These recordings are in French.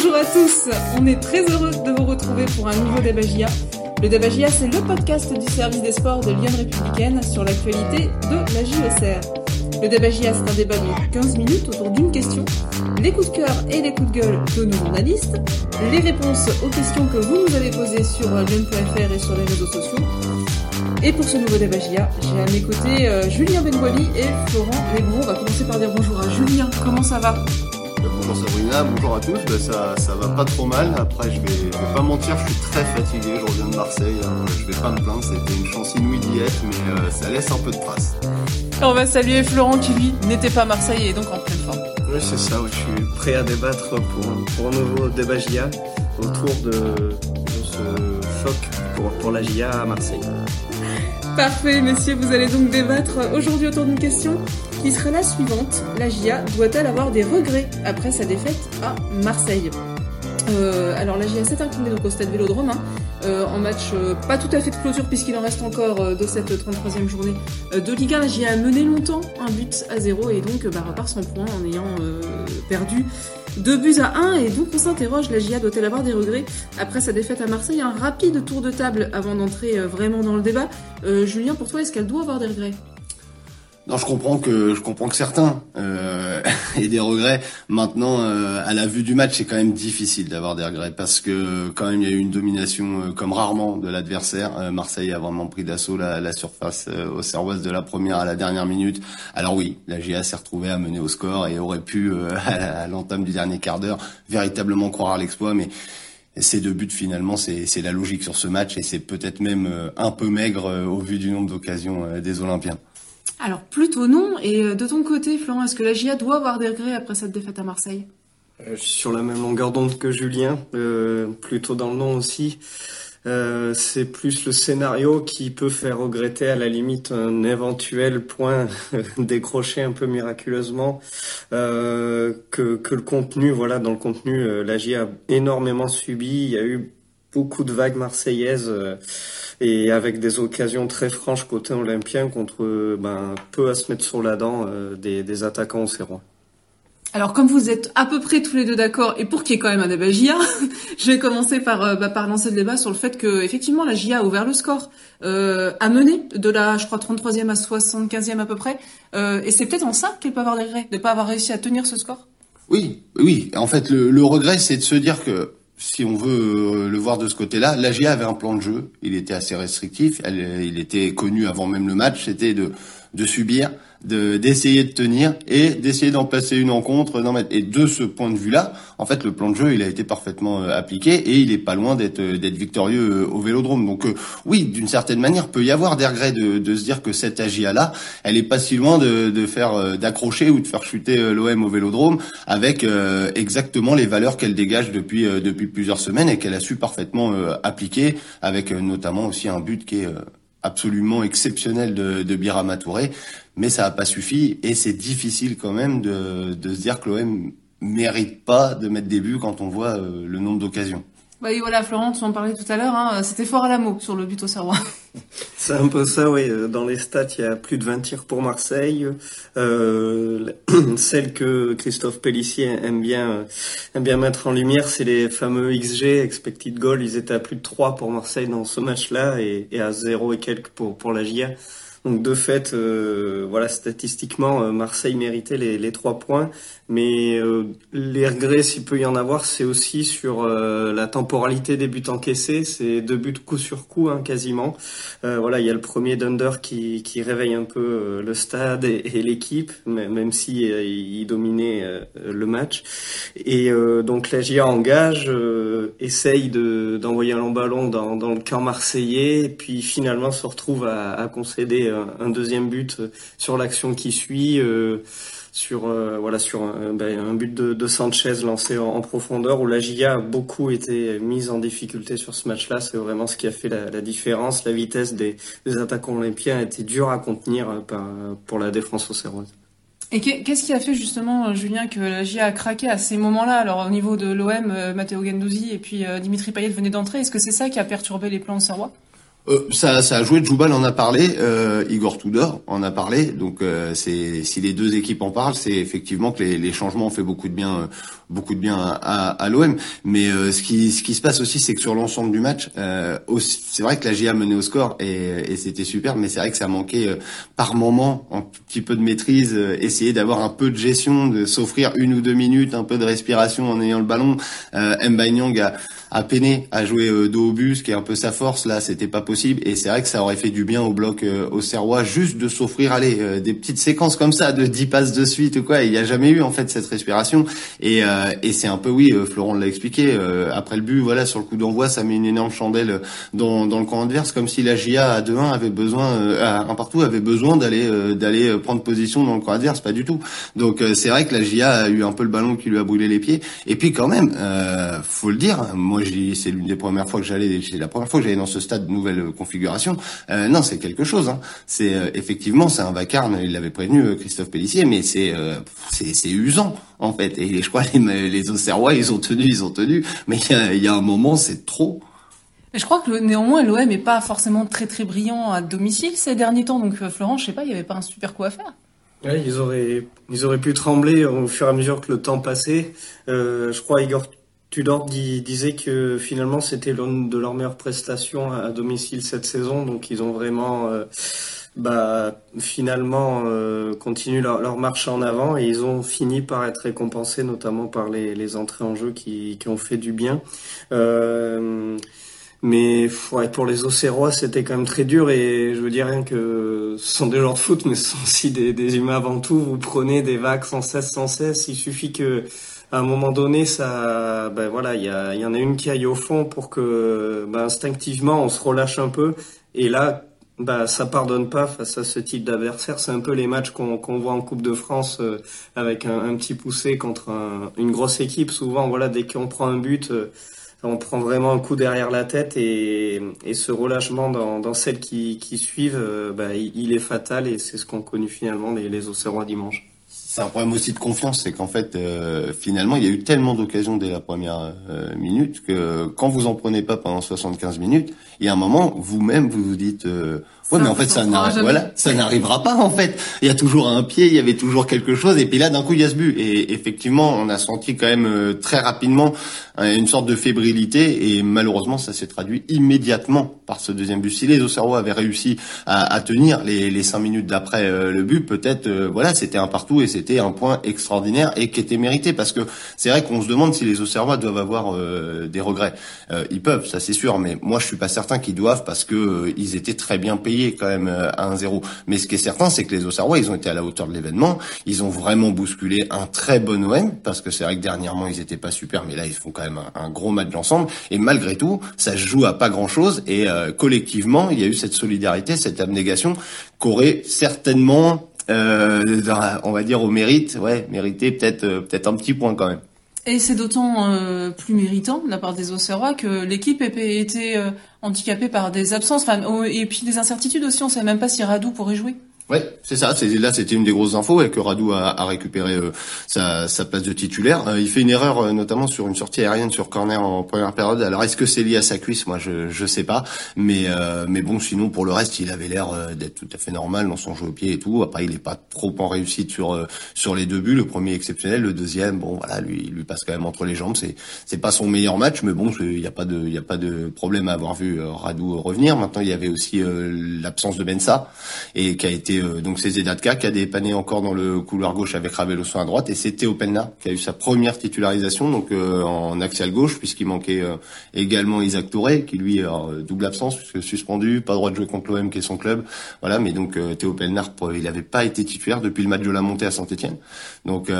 Bonjour à tous, on est très heureux de vous retrouver pour un nouveau Débagia. Le Débagia, c'est le podcast du service des sports de Lyon Républicaine sur l'actualité de la JOCR. Le Débagia, c'est un débat de 15 minutes autour d'une question, les coups de cœur et les coups de gueule de nos journalistes, les réponses aux questions que vous nous avez posées sur lyon.fr et sur les réseaux sociaux. Et pour ce nouveau Débagia, j'ai à mes côtés euh, Julien Benwali et Florent Lebron. On va commencer par dire bonjour à Julien. Comment ça va? Bonjour Sabrina, bonjour à tous. Ben, ça, ça va pas trop mal. Après, je vais, je vais pas mentir, je suis très fatigué. Je reviens de Marseille. hein. Je vais pas me plaindre. C'était une chance inouïe d'y être, mais euh, ça laisse un peu de traces. On va saluer Florent qui lui n'était pas à Marseille et est donc en pleine forme. Oui, c'est ça, je suis prêt à débattre pour, pour un nouveau débat GIA autour de, de ce choc pour, pour la GIA à Marseille. Parfait, messieurs, vous allez donc débattre aujourd'hui autour d'une question qui sera la suivante. La GIA doit-elle avoir des regrets après sa défaite à Marseille? Euh, Alors la GIA s'est inclinée donc au stade Vélodrome hein, euh, en match euh, pas tout à fait de clôture puisqu'il en reste encore euh, de cette 33e journée de Ligue 1. La GIA a mené longtemps un but à zéro et donc bah, repart sans point en ayant perdu deux buts à 1 et donc on s'interroge, la GIA doit-elle avoir des regrets après sa défaite à Marseille? Un rapide tour de table avant d'entrer euh, vraiment dans le débat. Euh, Julien, pour toi, est-ce qu'elle doit avoir des regrets? Non, je comprends que je comprends que certains euh, aient des regrets. Maintenant, euh, à la vue du match, c'est quand même difficile d'avoir des regrets parce que quand même il y a eu une domination euh, comme rarement de l'adversaire. Euh, Marseille a vraiment pris d'assaut la, la surface euh, au Servoise de la première à la dernière minute. Alors oui, la GA s'est retrouvée à mener au score et aurait pu euh, à l'entame du dernier quart d'heure véritablement croire à l'exploit, mais ces deux buts finalement c'est la logique sur ce match et c'est peut-être même un peu maigre au vu du nombre d'occasions des Olympiens. Alors plutôt non. Et euh, de ton côté, Florent, est-ce que la GIA doit avoir des regrets après cette défaite à Marseille? Euh, je suis sur la même longueur d'onde que Julien, euh, plutôt dans le nom aussi. Euh, c'est plus le scénario qui peut faire regretter à la limite un éventuel point décroché un peu miraculeusement euh, que, le contenu. Voilà, dans le contenu, euh, la a énormément subi. Il y a eu beaucoup de vagues marseillaises euh, et avec des occasions très franches côté olympien contre euh, ben, peu à se mettre sur la dent euh, des, des attaquants au Serrois. Alors comme vous êtes à peu près tous les deux d'accord, et pour qu'il y ait quand même un débat GIA, je vais commencer par, euh, bah, par lancer le débat sur le fait que effectivement la GIA a ouvert le score, euh, a mené de la, je crois, 33e à 75e à peu près, euh, et c'est peut-être en ça qu'elle peut avoir des regrets, de pas avoir réussi à tenir ce score? Oui, oui. En fait, le, le regret, c'est de se dire que si on veut euh, le voir de ce côté-là, la GA avait un plan de jeu. Il était assez restrictif. Elle, il était connu avant même le match. C'était de, subir, d'essayer de tenir et d'essayer d'en passer une d'en mettre. Et de ce point de vue-là, en fait, le plan de jeu, il a été parfaitement euh, appliqué et il est pas loin d'être euh, victorieux euh, au Vélodrome. Donc oui, d'une certaine manière, peut y avoir des regrets de, de se dire que cette AGA là, elle est pas si loin de, de faire d'accrocher ou de faire chuter l'OM au Vélodrome avec exactement les valeurs qu'elle dégage depuis depuis plusieurs semaines et qu'elle a su parfaitement appliquer avec notamment aussi un but qui est absolument exceptionnel de, de Birama Touré, mais ça n'a pas suffi et c'est difficile quand même de, de se dire que l'OM mérite pas de mettre des buts quand on voit euh, le nombre d'occasions. Bah oui, voilà, Florent, tu en parlais tout à l'heure, hein, c'était fort à la mot sur le but au Serrois. C'est un peu ça, oui. Dans les stats, il y a plus de 20 tirs pour Marseille. Euh, celle que Christophe Pellissier aime bien, aime bien mettre en lumière, c'est les fameux XG, expected goal. Ils étaient à plus de 3 pour Marseille dans ce match-là et, et à 0 et quelques pour, pour la GIA. Donc de fait, euh, voilà, statistiquement, euh, Marseille méritait les, trois points, mais euh, les regrets, s'il peut y en avoir, c'est aussi sur la temporalité des buts encaissés. C'est deux buts coup sur coup, hein, quasiment. Voilà, il y a le premier d'Under qui, réveille un peu le stade et, l'équipe, même si il dominait le match. Et donc la GIA engage, essaye de d'envoyer un long ballon dans, le camp marseillais, puis finalement se retrouve à concéder un, un deuxième but euh, sur l'action qui suit. euh, sur euh, voilà sur un, ben, but de, Sanchez lancé en, profondeur où la GIA a beaucoup été mise en difficulté sur ce match-là. C'est vraiment ce qui a fait la, différence. La vitesse des, attaquants olympiens a été dure à contenir euh, pour la défense auxerroise. Et qu'est- qu'est-ce qui a fait justement, euh, Julien, que la GIA a craqué à ces moments-là? Alors au niveau de l'OM, euh, Matteo Gendouzi et puis euh, Dimitri Payet venaient d'entrer. Est-ce que c'est ça qui a perturbé les plans au Serrois euh, ça, ça a joué. Djoubal en a parlé, euh, Igor Tudor en a parlé. Donc, euh, c'est si les deux équipes en parlent, c'est effectivement que les, les, changements ont fait beaucoup de bien, euh, beaucoup de bien à, à, l'OM. Mais euh, ce qui, ce qui se passe aussi, c'est que sur l'ensemble du match, c'est vrai que la GIA menait au score et, et c'était super, mais c'est vrai que ça manquait par moment un petit peu de maîtrise, essayer d'avoir un peu de gestion, de s'offrir une ou deux minutes, un peu de respiration en ayant le ballon. Euh, Nyang a a peiné à jouer dos au bus, qui est un peu sa force. Là, c'était pas possible. Et c'est vrai que ça aurait fait du bien au bloc euh, au Serrois juste de s'offrir, allez, euh, des petites séquences comme ça, de 10 passes de suite ou quoi. Il n'y a jamais eu en fait cette respiration. Et, et c'est un peu, oui, Florent l'a expliqué. après le but, voilà, sur le coup d'envoi, ça met une énorme chandelle dans, dans le camp adverse, comme si la GIA à 2-1 avait besoin, un partout avait besoin d'aller d'aller prendre position dans le camp adverse. Pas du tout. Donc c'est vrai que la GIA a eu un peu le ballon qui lui a brûlé les pieds. Et puis quand même, faut le dire, moi c'est l'une des premières fois que j'allais, c'est la première fois que j'allais dans ce stade de nouvelle configuration. Euh, non, c'est quelque chose. Hein. C'est euh, effectivement, c'est un vacarme. Il l'avait prévenu euh, Christophe Pellissier, mais c'est c'est usant en fait. Et je crois les les Auxerrois, ils ont tenu, ils ont tenu. Mais il y a, un moment, c'est trop. je crois que néanmoins l'OM est pas forcément très très brillant à domicile ces derniers temps. Donc Florent, je sais pas, il y avait pas un super coup à faire. Ouais, ils auraient, ils auraient pu trembler au fur et à mesure que le temps passait. je crois Igor Tudor disait que finalement c'était l'une de leurs meilleures prestations à, domicile cette saison, donc ils ont vraiment euh, bah, finalement euh, continué leur, marche en avant et ils ont fini par être récompensés, notamment par les, entrées en jeu qui, ont fait du bien. Euh, mais pour les Auxerrois, c'était quand même très dur et je veux dire rien que ce sont des joueurs de foot, mais ce sont aussi des, des humains avant tout. Vous prenez des vagues sans cesse, sans cesse. Il suffit que à un moment donné, ça, ben voilà, il y, y en a une qui aille au fond pour que, ben, instinctivement, on se relâche un peu. Et là, bah, ça pardonne pas face à ce type d'adversaire. C'est un peu les matchs qu'on voit en Coupe de France euh, avec un, petit poussé contre une grosse équipe. Souvent, voilà, dès qu'on prend un but, euh, on prend vraiment un coup derrière la tête et, et ce relâchement dans, dans celles qui, qui suivent, euh, bah, il, est fatal et c'est ce qu'ont connu finalement les, les Auxerrois dimanche c'est un problème aussi de confiance, c'est qu'en fait, euh, finalement, il y a eu tellement d'occasions dès la première euh, minute que quand vous en prenez pas pendant 75 minutes, il y a un moment, vous-même, vous vous dites, euh, ouais, mais en fait, ça n'arrivera, voilà, ça n'arrivera pas en fait. Il y a toujours un pied, il y avait toujours quelque chose, et puis là, d'un coup, il y a ce but. Et effectivement, on a senti quand même très rapidement une sorte de fébrilité, et malheureusement, ça s'est traduit immédiatement par ce deuxième but. Si les Auxerrois avaient réussi à, à tenir les, les cinq minutes d'après le but, peut-être, voilà, c'était un partout et c'était un point extraordinaire et qui était mérité parce que c'est vrai qu'on se demande si les Auxerrois doivent avoir euh, des regrets. Euh, ils peuvent, ça c'est sûr, mais moi je suis pas certain qu'ils doivent parce que euh, ils étaient très bien payés quand même à 1-0. Mais ce qui est certain, c'est que les Auxerrois, ils ont été à la hauteur de l'événement, ils ont vraiment bousculé un très bon OM parce que c'est vrai que dernièrement ils étaient pas super, mais là ils font quand même un, gros match d'ensemble et malgré tout, ça se joue à pas grand chose et collectivement il y a eu cette solidarité, cette abnégation qu'aurait certainement euh, on va dire au mérite, ouais, mérité peut-être euh, peut-être un petit point quand même. Et c'est d'autant euh, plus méritant de la part des Auxerrois que l'équipe ait été handicapée par des absences, oh, et puis des incertitudes aussi. On savait même pas si Radou pourrait jouer. Ouais, c'est ça. C'est là, c'était une des grosses infos et que Radou a, a récupéré euh, sa, sa, place de titulaire. Euh, il fait une erreur, euh, notamment sur une sortie aérienne sur corner en première période. Alors, est-ce que c'est lié à sa cuisse? Moi, je je sais pas. Mais mais bon, sinon pour le reste, il avait l'air d'être tout à fait normal dans son jeu au pied et tout. Après, il est pas trop en réussite sur sur les deux buts. Le premier exceptionnel, le deuxième, bon voilà, lui il lui passe quand même entre les jambes. C'est c'est pas son meilleur match, mais bon, il y a pas de il a pas de problème à avoir vu Radou revenir. Maintenant, il y avait aussi l'absence de Bensa et qui a été donc c'est Zedatka qui a dépanné encore dans le couloir gauche avec Raveloso à droite et c'est Théo Penna qui a eu sa première titularisation donc euh, en axial gauche puisqu'il manquait euh, également Isaac Touré qui lui euh, double absence puisque suspendu, pas droit de jouer contre l'OM qui est son club. Voilà, mais donc Théo Penna il n'avait pas été titulaire depuis le match de la montée à Saint-Etienne. Donc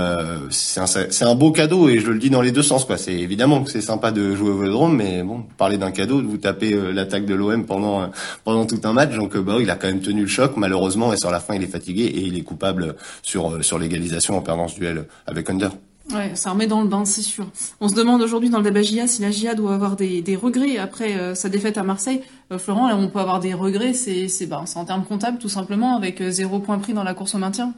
c'est un, c'est un beau cadeau et je le dis dans les deux sens quoi. C'est évidemment que c'est sympa de jouer au Vélodrome mais bon, parler d'un cadeau de vous taper l'attaque de l'OM pendant pendant tout un match donc bah il a quand même tenu le choc malheureusement et sur la fin il est fatigué et il est coupable sur, euh, sur l'égalisation en perdant ce duel avec Under. Ouais, ça remet dans le bain, c'est sûr. On se demande aujourd'hui dans le débat GIA si la GIA doit avoir des, des regrets après euh, sa défaite à Marseille. Euh, Florent, on peut avoir des regrets, c'est c'est bah, en termes comptables tout simplement, avec zéro point pris dans la course au maintien.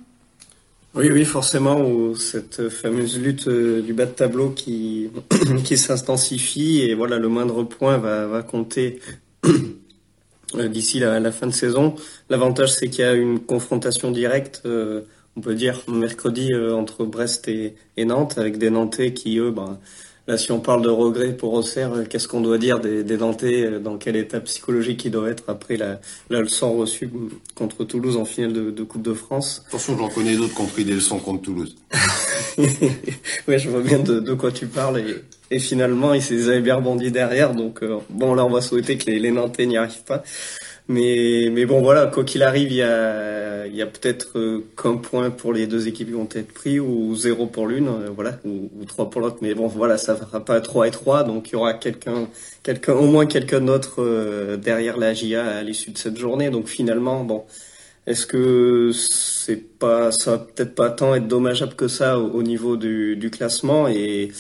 Oui, oui, forcément, cette fameuse lutte du bas de tableau qui, qui s'intensifie et voilà, le moindre point va, va compter d'ici la, fin de saison. L'avantage, c'est qu'il y a une confrontation directe, on peut dire, mercredi entre Brest et, et, Nantes, avec des Nantais qui, eux, ben, Là, si on parle de regrets pour Auxerre, qu'est-ce qu'on doit dire des, des Nantais euh, Dans quel état psychologique ils doivent être après la, la leçon reçue contre Toulouse en finale de, Coupe de France? Attention, j'en connais d'autres qui ont pris des leçons contre Toulouse. oui, je vois bien de, de quoi tu parles. Et, et finalement, ils, avaient bien rebondi derrière. Donc, euh, bon, là, on va souhaiter que les, les Nantais n'y arrivent pas. Mais, mais bon, voilà, quoi qu'il arrive, il y a, il y a peut-être euh, qu'un point pour les deux équipes qui vont être pris, ou zéro pour l'une, euh, voilà, ou, trois pour l'autre. Mais bon, voilà, ça fera pas trois et trois, donc il y aura quelqu'un, quelqu'un, au moins quelqu'un d'autre euh, derrière la GIA à l'issue de cette journée. Donc finalement, bon, est-ce que c'est pas, ça va peut-être pas tant être dommageable que ça au, niveau du, du classement et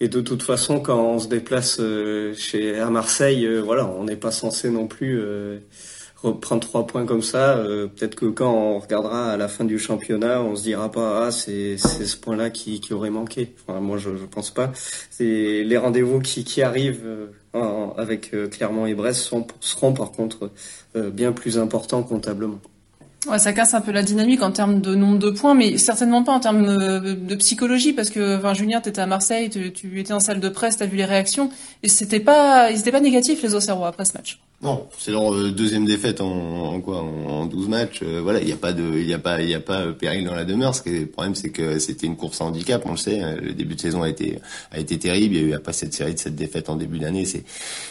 et de toute façon, quand on se déplace chez à Marseille, voilà, on n'est pas censé non plus reprendre trois points comme ça, euh, peut-être que quand on regardera à la fin du championnat, on se dira pas ah c'est ce point-là qui, qui aurait manqué. Enfin, moi je, je pense pas. C'est les rendez-vous qui qui arrivent euh, avec euh, Clermont et Brest seront par contre bien plus importants comptablement. Ça casse un peu la dynamique en termes de nombre de points, mais certainement pas en termes de, psychologie, parce que, enfin, Julien, t'étais à Marseille, tu, tu, étais en salle de presse, t'as vu les réactions, et c'était pas, ils étaient pas négatifs les Auxerrois après ce match. Non, c'est leur euh, deuxième défaite en, quoi en, 12 matchs. Euh, voilà, il n'y a pas de, il y a pas, il y a pas euh, péril dans la demeure. Ce qui est, le problème, c'est que c'était une course à handicap, on le sait. Hein. Le début de saison a été a été terrible. Il y a eu après cette série de cette défaite en début d'année. C'est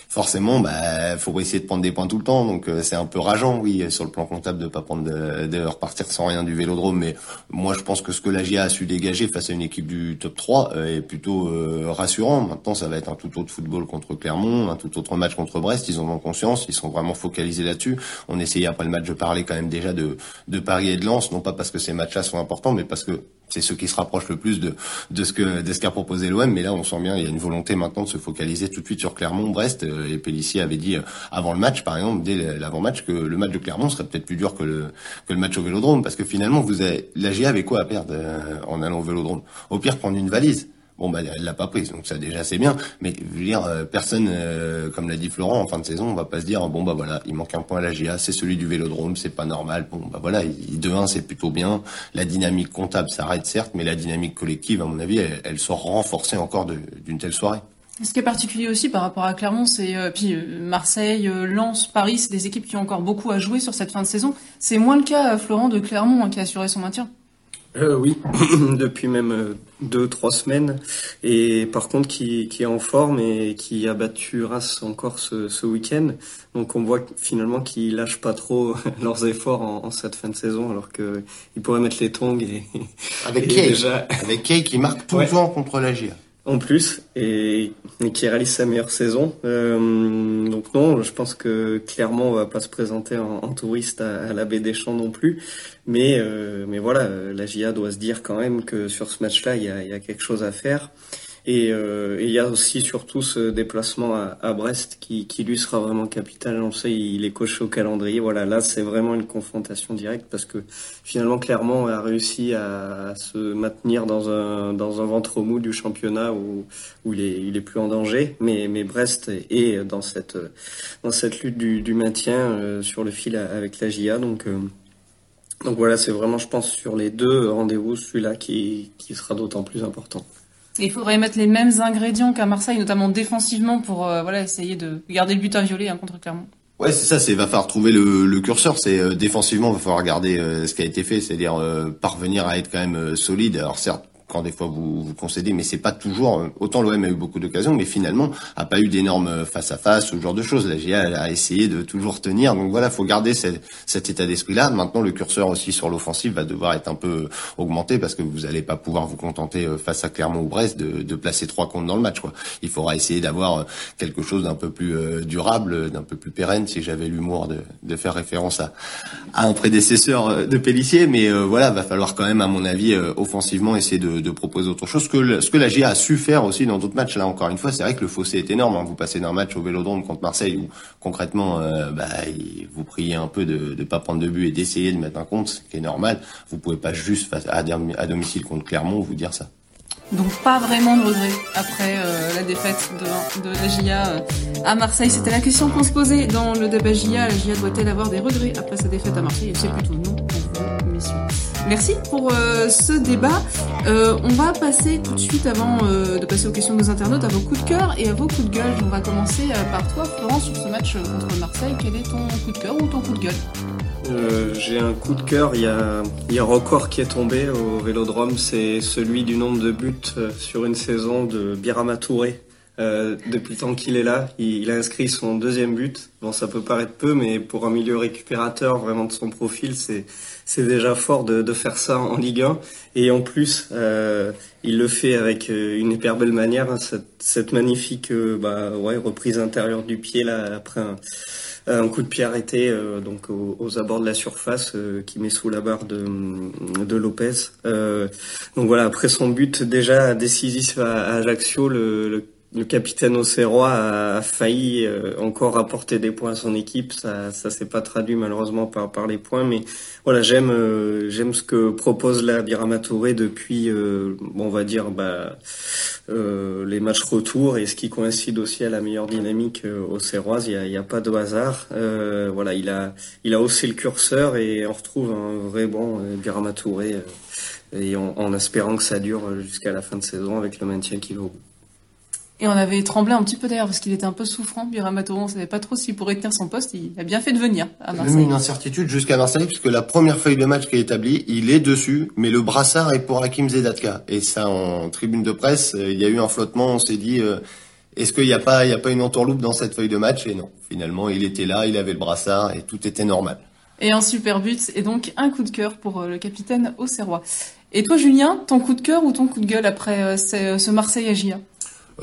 forcément, bah, faut essayer de prendre des points tout le temps. Donc c'est un peu rageant, oui, sur le plan comptable de pas prendre de, repartir sans rien du Vélodrome. Mais moi, je pense que ce que la GIA a su dégager face à une équipe du top 3 est plutôt rassurant. Maintenant, ça va être un tout autre football contre Clermont, un tout autre match contre Brest. Ils en ont conscience. Ils sont vraiment focalisés là-dessus. On essayait après le match de parler quand même déjà de, de Paris et de Lens, non pas parce que ces matchs-là sont importants, mais parce que c'est ceux qui se rapprochent le plus de, de ce que de ce qu'a proposé l'OM. Mais là, on sent bien, il y a une volonté maintenant de se focaliser tout de suite sur Clermont, Brest. Euh, et Pellissier avait dit euh, avant le match, par exemple, dès l'avant-match, que le match de Clermont serait peut-être plus dur que le que le match au Vélodrome, parce que finalement, vous avez la GA avait quoi à perdre euh, en allant au Vélodrome? Au pire, prendre une valise. Bon, bah, elle l'a pas prise, donc ça déjà c'est bien. Mais je veux dire, euh, personne, euh, comme l'a dit Florent, en fin de saison, on va pas se dire bon bah voilà, il manque un point à la GA, c'est celui du Vélodrome, c'est pas normal. Bon bah voilà, de 1 c'est plutôt bien. La dynamique comptable s'arrête certes, mais la dynamique collective, à mon avis, elle, sort renforcée encore d'une telle soirée. Ce qui est particulier aussi par rapport à Clermont, c'est euh, puis Marseille, Lens, Paris, c'est des équipes qui ont encore beaucoup à jouer sur cette fin de saison. C'est moins le cas, Florent, de Clermont, hein, qui a assuré son maintien. Euh, oui, depuis même euh, deux, trois semaines. Et par contre, qui, qui est en forme et qui a battu Ras encore ce, ce week-end. Donc on voit finalement qu'ils lâchent pas trop leurs efforts en, cette fin de saison, alors qu'ils pourraient mettre les tongs et, avec Kay, déjà... avec Kay qui marque tout le temps contre la GIA en plus et, qui réalise sa meilleure saison. Euh, donc non, je pense que clairement on va pas se présenter en, touriste à, la baie des Champs non plus. Mais euh, mais voilà, la GIA doit se dire quand même que sur ce match-là, il y a, y a, quelque chose à faire. Euh, et il y a aussi surtout ce déplacement à, Brest qui, lui sera vraiment capital. On sait, il est coché au calendrier. Voilà, là c'est vraiment une confrontation directe parce que finalement Clermont a réussi à, se maintenir dans un dans un ventre mou du championnat où où il est il est plus en danger. Mais mais Brest est dans cette dans cette lutte du, du maintien euh, sur le fil avec la GIA. Donc euh, donc voilà, c'est vraiment, je pense, sur les deux rendez-vous, celui-là qui, qui sera d'autant plus important il faudrait mettre les mêmes ingrédients qu'à Marseille, notamment défensivement, pour euh, voilà essayer de garder le but inviolé hein, contre Clermont. Ouais, c'est ça. C'est va falloir trouver le, le curseur. C'est euh, défensivement, va falloir regarder euh, ce qui a été fait, c'est-à-dire parvenir à être quand même solide. Alors certes, quand des fois vous, vous concédez, mais c'est pas toujours. Euh, autant l'OM a eu beaucoup d'occasions, mais finalement a pas eu d'énormes face à face, ce genre de choses. La GA a essayé de toujours tenir. Donc voilà, faut garder cet état d'esprit-là. Maintenant, le curseur aussi sur l'offensive va devoir être un peu augmenté parce que vous allez pas pouvoir vous contenter euh, face à Clermont ou Brest de, de placer trois comptes dans le match. Quoi. Il faudra essayer d'avoir euh, quelque chose d'un peu plus durable, d'un peu plus pérenne. Si j'avais l'humour de, de, faire référence à, à un prédécesseur de Pellissier, mais voilà, va falloir quand même, à mon avis, offensivement essayer de de, proposer autre chose. Ce que, ce que la GIA a su faire aussi dans d'autres matchs, là encore une fois, c'est vrai que le fossé est énorme. Hein. Vous passez d'un match au Vélodrome contre Marseille où concrètement, euh, bah, vous priez un peu de ne pas prendre de but et d'essayer de mettre un compte, ce qui est normal. Vous pouvez pas juste à, domicile contre Clermont vous dire ça. Donc pas vraiment de regret après euh, la défaite de, la GIA euh, à Marseille. C'était la question qu'on se posait dans le débat GIA. La GIA doit-elle avoir des regrets après sa défaite à Marseille? Et c'est plutôt non pour vous, messieurs. Merci pour euh, ce débat. on va passer tout de suite, avant de passer aux questions de nos internautes, à vos coups de cœur et à vos coups de gueule. On va commencer par toi, Florence, sur ce match contre Marseille. Quel est ton coup de cœur ou ton coup de gueule? Euh, j'ai un coup de cœur. Il y a, y a un record qui est tombé au Vélodrome. C'est celui du nombre de buts euh, sur une saison de Birama Touré. Euh, depuis le temps qu'il est là, il, a inscrit son deuxième but. Bon, ça peut paraître peu, mais pour un milieu récupérateur vraiment de son profil, c'est c'est déjà fort de, de, faire ça en Ligue 1. Et en plus, euh, il le fait avec une hyper belle manière. Hein, cette, cette, magnifique bah, ouais, reprise intérieure du pied là après un euh, un coup de pied arrêté euh, donc aux, abords de la surface euh, qui met sous la barre de, de Lopez. donc voilà, après son but déjà décisif à, Ajaccio, le, le le capitaine Auxerrois a, failli euh, encore apporter des points à son équipe. Ça, ça s'est pas traduit malheureusement par, les points, mais voilà, j'aime, euh, j'aime ce que propose la Birama Touré depuis, euh, on va dire, bah, les matchs retour et ce qui coïncide aussi à la meilleure dynamique Auxerroise. Il y a, y a, pas de hasard. voilà, il a, il a haussé le curseur et on retrouve un vrai bon Birama Touré. et en, en espérant que ça dure jusqu'à la fin de saison avec le maintien qui va. Et on avait tremblé un petit peu d'ailleurs parce qu'il était un peu souffrant. Biramatoro, on savait pas trop s'il pourrait tenir son poste. Il a bien fait de venir à Marseille. Même une incertitude jusqu'à Marseille puisque la première feuille de match qui est établie, il est dessus, mais le brassard est pour Hakim Zedatka. Et ça, en tribune de presse, euh, il y a eu un flottement. On s'est dit, euh, est-ce qu'il n'y a pas, il y a pas une entourloupe dans cette feuille de match? Et non, finalement, il était là, il avait le brassard et tout était normal. Et un super but et donc un coup de cœur pour euh, le capitaine Auxerrois. Et toi, Julien, ton coup de cœur ou ton coup de gueule après ce Marseille à GIA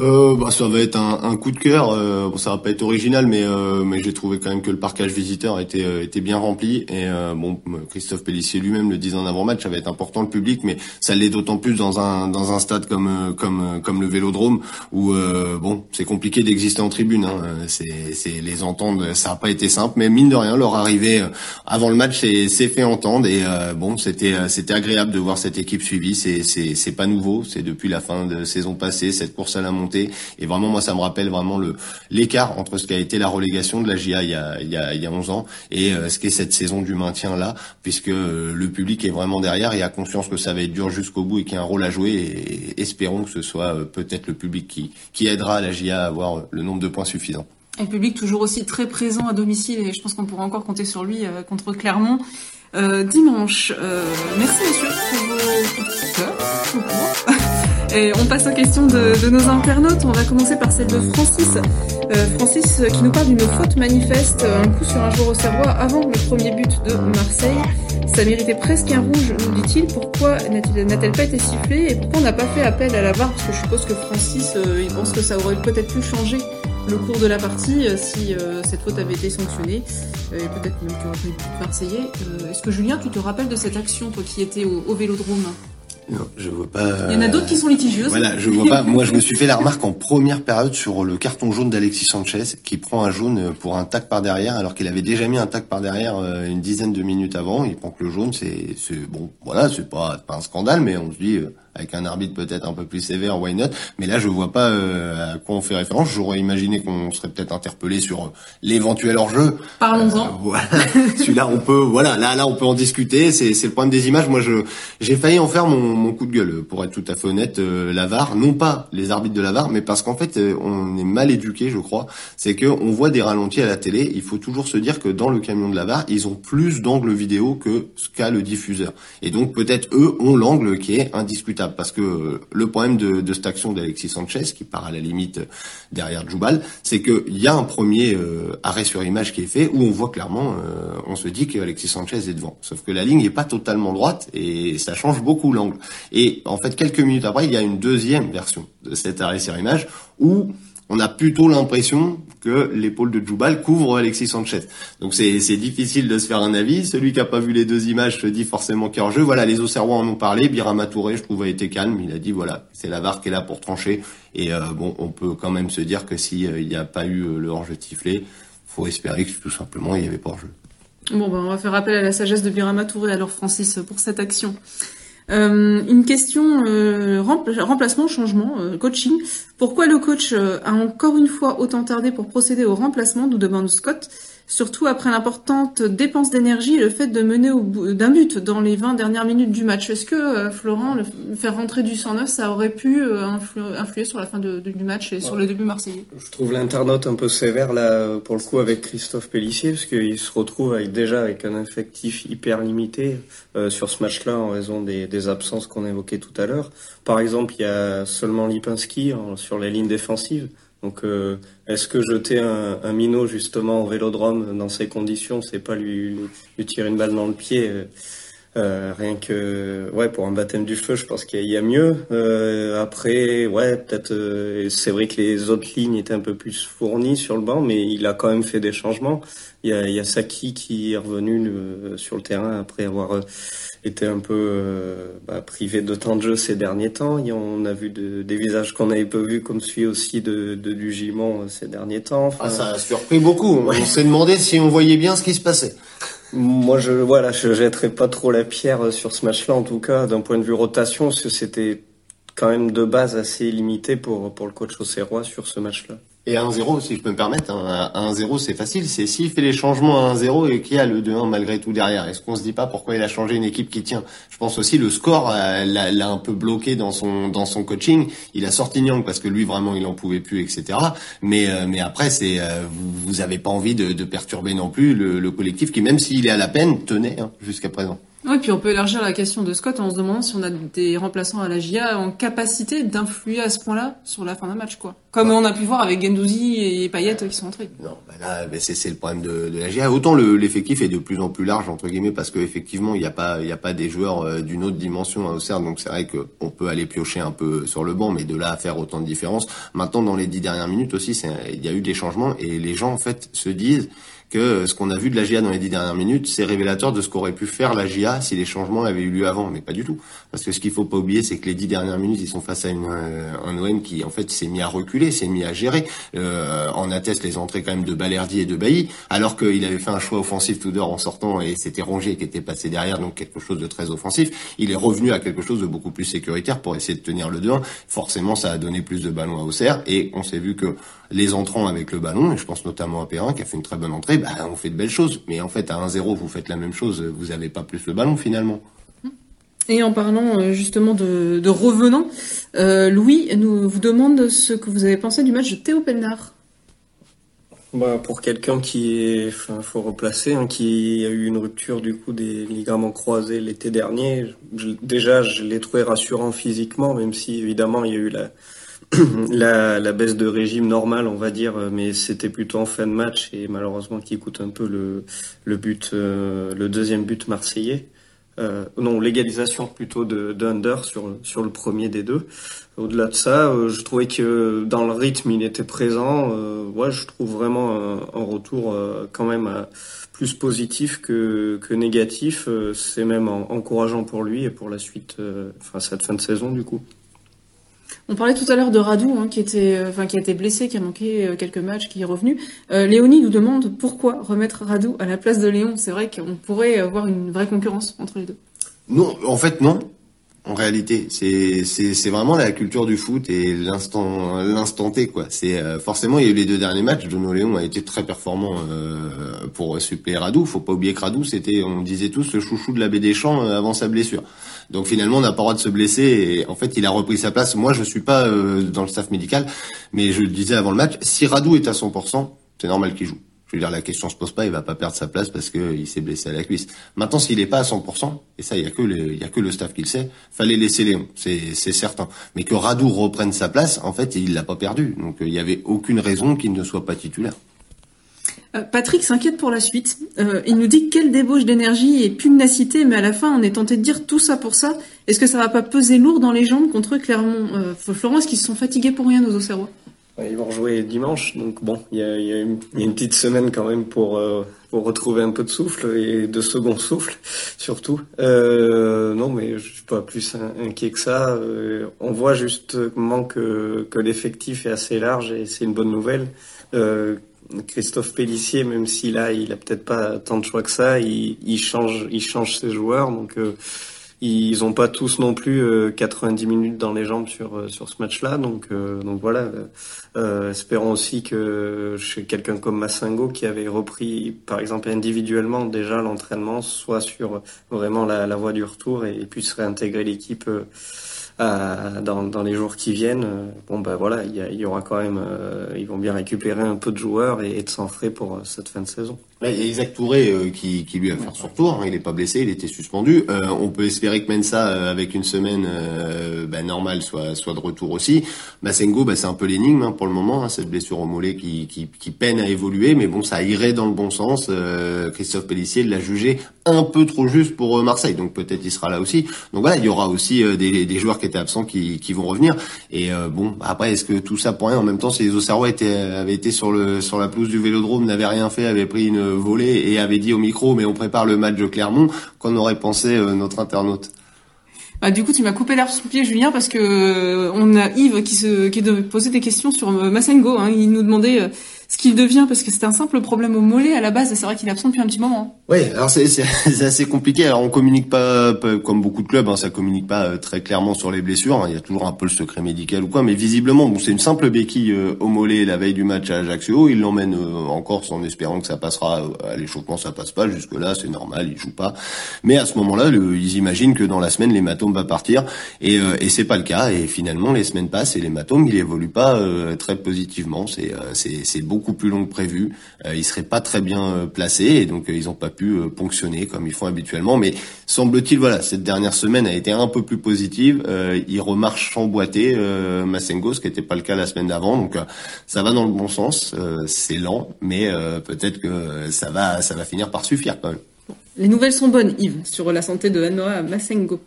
euh, bah, ça va être un, un coup de cœur. Euh, bon, ça va pas être original, mais euh, mais j'ai trouvé quand même que le parcage visiteur était euh, était bien rempli. Et euh, bon, Christophe Pellissier lui-même le disait en avant-match, ça va être important le public, mais ça l'est d'autant plus dans un dans un stade comme comme comme le Vélodrome où bon, c'est compliqué d'exister en tribune. Hein. C'est c'est les entendre, ça a pas été simple, mais mine de rien, leur arrivée avant le match s'est fait entendre et bon, c'était c'était agréable de voir cette équipe suivie. C'est c'est c'est pas nouveau, c'est depuis la fin de saison passée cette course à la et vraiment, moi, ça me rappelle vraiment l'écart entre ce qui a été la relégation de la GIA il y a, il y a, il y a 11 ans et euh, ce qu'est cette saison du maintien là, puisque euh, le public est vraiment derrière et a conscience que ça va être dur jusqu'au bout et qu'il y a un rôle à jouer. Et, espérons que ce soit euh, peut-être le public qui, aidera la GIA à avoir le nombre de points suffisant. Et le public toujours aussi très présent à domicile et je pense qu'on pourra encore compter sur lui contre Clermont. dimanche. merci messieurs pour vos on passe aux questions de, nos internautes. On va commencer par celle de Francis. Euh, Francis euh, qui nous parle d'une faute manifeste, euh, un coup sur un joueur au cerveau avant le premier but de Marseille. Ça méritait presque un rouge, nous dit-il. Pourquoi n'a-t-elle pas été sifflée et pourquoi on n'a pas fait appel à la VAR? Parce que je suppose que Francis, il pense que ça aurait peut-être pu changer le cours de la partie si cette faute avait été sanctionnée et peut-être même qu'il aurait pu Marseillais. Est-ce que Julien, tu te rappelles de cette action, toi qui étais au, au Vélodrome? Non, je vois pas. Il y en a d'autres qui sont litigieuses. Voilà, je vois pas. Moi, je me suis fait la remarque en première période sur le carton jaune d'Alexis Sanchez, qui prend un jaune pour un tac par derrière, alors qu'il avait déjà mis un tac par derrière euh, une dizaine de minutes avant. Il prend que le jaune, c'est, bon, voilà, c'est pas, pas un scandale, mais on se dit, euh, avec un arbitre peut-être un peu plus sévère, why not? Mais là, je vois pas euh, à quoi on fait référence. J'aurais imaginé qu'on serait peut-être interpellé sur euh, l'éventuel hors-jeu. Parlons-en. Euh, voilà, celui-là, on peut, voilà, là, là, on peut en discuter. C'est, c'est le problème des images. Moi, je, j'ai failli en faire mon, mon coup de gueule, pour être tout à fait honnête. la VAR, non pas les arbitres de la VAR, mais parce qu'en fait, on est mal éduqué, je crois. C'est que on voit des ralentis à la télé. Il faut toujours se dire que dans le camion de la VAR, ils ont plus d'angle vidéo que ce qu'a le diffuseur. Et donc, peut-être eux ont l'angle qui est indiscutable parce que euh, le problème de, cette action d'Alexis Sanchez, qui part à la limite euh, derrière Djoubal, c'est qu'il y a un premier euh, arrêt sur image qui est fait où on voit clairement, on se dit qu'Alexis Sanchez est devant. Sauf que la ligne n'est pas totalement droite et ça change beaucoup l'angle. Et en fait, quelques minutes après, il y a une deuxième version de cet arrêt sur image où on a plutôt l'impression que l'épaule de Djoubal couvre Alexis Sanchez. Donc c'est difficile de se faire un avis. Celui qui a pas vu les deux images se dit forcément qu'il y a jeu. Voilà, les Auxerrois en ont parlé. Birama Touré, je trouve, a été calme. Il a dit voilà, c'est la VAR qui est là pour trancher. Et euh, bon, on peut quand même se dire que s'il euh, n'y a pas eu euh, le hors-jeu tiflé, faut espérer que tout simplement il n'y avait pas hors-jeu. Bon, ben, on va faire appel à la sagesse de Birama Touré alors Francis pour cette action. Une question remplacement, changement, coaching. Pourquoi le coach a encore une fois autant tardé pour procéder au remplacement nous demande Scott surtout après l'importante dépense d'énergie et le fait de mener d'un but dans les 20 dernières minutes du match. Est-ce que, euh, Florent, le faire rentrer du 109, ça aurait pu euh, influer, sur la fin du match et sur le début marseillais? Je trouve l'internaute un peu sévère, là, pour le coup, avec Christophe Pellissier, parce qu'il se retrouve avec, déjà avec un effectif hyper limité euh, sur ce match-là en raison des, des absences qu'on évoquait tout à l'heure. Par exemple, il y a seulement Lipinski sur les lignes défensives. Donc, euh, est-ce que jeter un, un, minot justement au vélodrome dans ces conditions, c'est pas lui, lui, tirer une balle dans le pied euh, euh Rien que, ouais, pour un baptême du feu, je pense qu'il y, a mieux. Euh, après, ouais, peut-être, euh, c'est vrai que les autres lignes étaient un peu plus fournies sur le banc, mais il a quand même fait des changements. Il y a, il y a Saki qui est revenu sur le terrain après avoir était un peu euh, bah, privé de temps de jeu ces derniers temps. Et on a vu de, des visages qu'on n'avait pas vus, comme celui aussi de, de du Gimon euh, ces derniers temps. ah, ça a surpris beaucoup. On s'est demandé si on voyait bien ce qui se passait. Moi, je voilà, je jetterai pas trop la pierre sur ce match-là, en tout cas, d'un point de vue rotation, parce que c'était quand même de base assez limité pour pour le coach Auxerrois sur ce match-là. Et 1-0, si je peux me permettre, hein, 1-0 c'est facile, c'est s'il fait les changements à 1-0 et qu'il y a le 2-1 malgré tout derrière. Est-ce qu'on se dit pas pourquoi il a changé une équipe qui tient? Je pense aussi le score euh, l'a un peu bloqué dans son dans son coaching. Il a sorti Nyang parce que lui vraiment il en pouvait plus, etc. Mais euh, mais après c'est euh, vous, vous avez pas envie de, de perturber non plus le, le, collectif qui même s'il est à la peine tenait hein, jusqu'à présent. Oui, puis on peut élargir la question de Scott en se demandant si on a des remplaçants à la GIA en capacité d'influer à ce point-là sur la fin d'un match, quoi. Comme on a pu voir avec Gendouzi et Payet qui sont entrés. Non, bah là, c'est le problème de, de, la GIA. Autant l'effectif est de plus en plus large entre guillemets parce qu'effectivement il n'y a pas il a pas des joueurs euh, d'une autre dimension à Auxerre, donc c'est vrai qu'on peut aller piocher un peu sur le banc, mais de là à faire autant de différence. Maintenant, dans les dix dernières minutes aussi, il y a eu des changements et les gens en fait se disent que ce qu'on a vu de la GIA dans les dix dernières minutes, c'est révélateur de ce qu'aurait pu faire la GIA si les changements avaient eu lieu avant, mais pas du tout. Parce que ce qu'il faut pas oublier, c'est que les dix dernières minutes, ils sont face à une, euh, un OM qui, en fait, s'est mis à reculer, s'est mis à gérer. Euh, en atteste les entrées quand même de Balerdi et de Bailly, alors qu'il avait fait un choix offensif tout d'or en sortant et c'était Rongier qui était passé derrière, donc quelque chose de très offensif. Il est revenu à quelque chose de beaucoup plus sécuritaire pour essayer de tenir le 2-1. Forcément, ça a donné plus de ballons à Auxerre et on s'est vu que les entrants avec le ballon, et je pense notamment à Perrin qui a fait une très bonne entrée, bah, on fait de belles choses. Mais en fait, à 1-0, vous faites la même chose, vous n'avez pas plus le ballon finalement. Et en parlant euh, justement de, revenants, euh, Louis nous vous demande ce que vous avez pensé du match de Théo Pelnard. Bah, pour quelqu'un qui est, enfin, faut replacer, hein, qui a eu une rupture du coup des ligaments croisés l'été dernier. déjà, je l'ai trouvé rassurant physiquement, même si évidemment il y a eu la, la, la, baisse de régime normale, on va dire, mais c'était plutôt en fin de match et malheureusement qui coûte un peu le, le but, euh, le deuxième but marseillais. Euh, non, légalisation plutôt de, de sur, sur le premier des deux. Au-delà de ça, euh, je trouvais que dans le rythme, il était présent. Euh, ouais, je trouve vraiment un, un retour euh, quand même plus positif que, que négatif. C'est même encourageant pour lui et pour la suite, enfin cette fin de saison du coup. On parlait tout à l'heure de Radou, hein, qui était, euh, enfin, qui a été blessé, qui a manqué euh, quelques matchs, qui est revenu. Euh, Léonie nous demande pourquoi remettre Radou à la place de Léon. C'est vrai qu'on pourrait avoir une vraie concurrence entre les deux. Non, en fait, non. En réalité, c'est vraiment la culture du foot et l'instant l'instant T quoi. C'est forcément il y a eu les deux derniers matchs. Jono Léon a été très performant pour suppléer Radou. Faut pas oublier que Radou c'était on disait tous le chouchou de la baie des Champs avant sa blessure. Donc finalement, on n'a pas le droit de se blesser. Et en fait, il a repris sa place. Moi, je suis pas euh, dans le staff médical, mais je le disais avant le match, si Radou est à 100%, c'est normal qu'il joue. Dire, la question se pose pas, il va pas perdre sa place parce qu'il s'est blessé à la cuisse. Maintenant, s'il est pas à 100%, et ça, il y a que le, a que le staff qui le sait, fallait laisser Léon, c'est, certain. Mais que Radou reprenne sa place, en fait, il l'a pas perdu. Donc, il y avait aucune raison qu'il ne soit pas titulaire. Euh, Patrick s'inquiète pour la suite. Euh, il nous dit quelle débauche d'énergie et pugnacité, mais à la fin, on est tenté de dire tout ça pour ça. Est-ce que ça va pas peser lourd dans les jambes contre Clermont? Euh, Florence, qui se sont fatigués pour rien, nos Auxerrois Ils vont jouer dimanche, donc bon, il y a, une, petite semaine quand même pour, pour retrouver un peu de souffle et de second souffle, surtout. non, mais je suis pas plus inquiet que ça. on voit justement que, que l'effectif est assez large et c'est une bonne nouvelle. Christophe Pellissier, même si là il a peut-être pas tant de choix que ça, il, change, il change ses joueurs. Donc euh, ils ont pas tous non plus 90 minutes dans les jambes sur sur ce match-là, donc donc voilà. espérons aussi que chez quelqu'un comme Massingo qui avait repris par exemple individuellement déjà l'entraînement, soit sur vraiment la, la voie du retour et, puisse réintégrer l'équipe dans, dans, les jours qui viennent, euh, bon ben voilà, il y, y, aura quand même, euh, ils vont bien récupérer un peu de joueurs et, et de s'en frais pour euh, cette fin de saison. Il y a Isaac Touré qui, qui, lui a fait son retour, hein, il n'est pas blessé, il était suspendu. Euh, on peut espérer que Mensa, avec une semaine ben, normale, soit, soit de retour aussi. Massengo, ben, c'est un peu l'énigme hein, pour le moment, hein, cette blessure au mollet qui, qui, qui, peine à évoluer, mais bon, ça irait dans le bon sens. Christophe Pellissier l'a jugé un peu trop juste pour Marseille, donc peut-être il sera là aussi. Donc voilà, il y aura aussi des, des joueurs qui étaient absents qui, qui vont revenir. Et euh, bon, après, est-ce que tout ça pour rien? En même temps, si les Auxerrois étaient, avaient été sur le sur la pelouse du Vélodrome, n'avaient rien fait, avaient pris une volée et avaient dit au micro, mais on prépare le match de Clermont, qu'on aurait pensé euh, notre internaute? Bah, du coup, tu m'as coupé l'air sous le pied, Julien, parce que euh, on a Yves qui se qui posait des questions sur Massengo. Hein. Il nous demandait ce qu'il devient parce que c'est un simple problème au mollet à la base. C'est vrai qu'il est absent depuis un petit moment. Oui, alors c'est assez compliqué. Alors on communique pas, comme beaucoup de clubs, hein, ça communique pas euh, très clairement sur les blessures. Hein. Il y a toujours un peu le secret médical ou quoi, mais visiblement, bon, c'est une simple béquille euh, au mollet la veille du match à Ajaccio. Il l'emmène euh, en Corse en espérant que ça passera. À l'échauffement, ça passe pas. Jusque là, c'est normal, il joue pas. Mais à ce moment-là, ils imaginent que dans la semaine, l'hématome va partir, et, et c'est pas le cas. Et finalement, les semaines passent et l'hématome, il évolue pas très positivement. C'est c'est beaucoup plus long que prévu. Euh, ils seraient pas très bien euh, placés et donc euh, ils n'ont pas pu ponctionner comme ils font habituellement. Mais semble-t-il, voilà, cette dernière semaine a été un peu plus positive. il remarche emboîté euh, Massengo, ce qui n'était pas le cas la semaine d'avant. Donc ça va dans le bon sens. c'est lent, mais peut-être que ça va, ça va finir par suffire quand même. Les nouvelles sont bonnes, Yves, sur la santé de Anoa Massengo.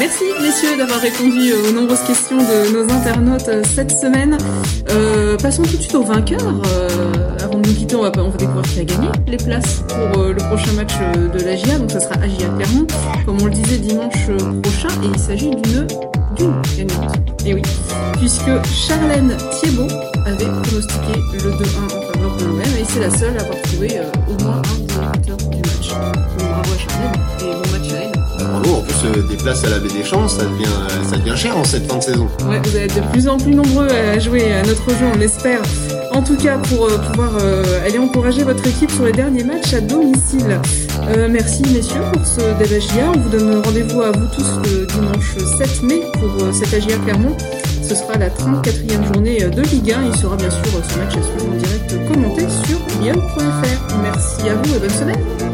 Merci, messieurs, d'avoir répondu aux nombreuses questions de nos internautes euh, cette semaine. Euh, passons tout de suite au vainqueur. Euh, avant de nous quitter, on va, découvrir qui a gagné les places pour le prochain match de la GIA. Donc, ça sera AGIA Clermont, comme on le disait dimanche prochain. Et il s'agit d'une d'une gagnante. Et oui, puisque Charlène Thiebaud avait pronostiqué le 2-1 en faveur de l'OM et c'est la seule à avoir trouvé au moins un match. Bravo à Charlène et bon match à elle. Bravo, en plus euh, des places à la Baie des Champs, ça devient, euh, ça devient cher en cette fin de saison. Ouais, vous êtes de plus en plus nombreux à jouer à notre jeu, on espère. En tout cas, pour euh, pouvoir aller encourager votre équipe sur les derniers matchs à domicile. merci messieurs pour ce débat On vous donne rendez-vous à vous tous le dimanche 7 mai pour cet AGIA Clermont. Ce sera la 34e journée de Ligue 1. Il sera bien sûr ce match à suivre en direct commenté sur lyon.fr. Merci à vous et. Bonne semaine.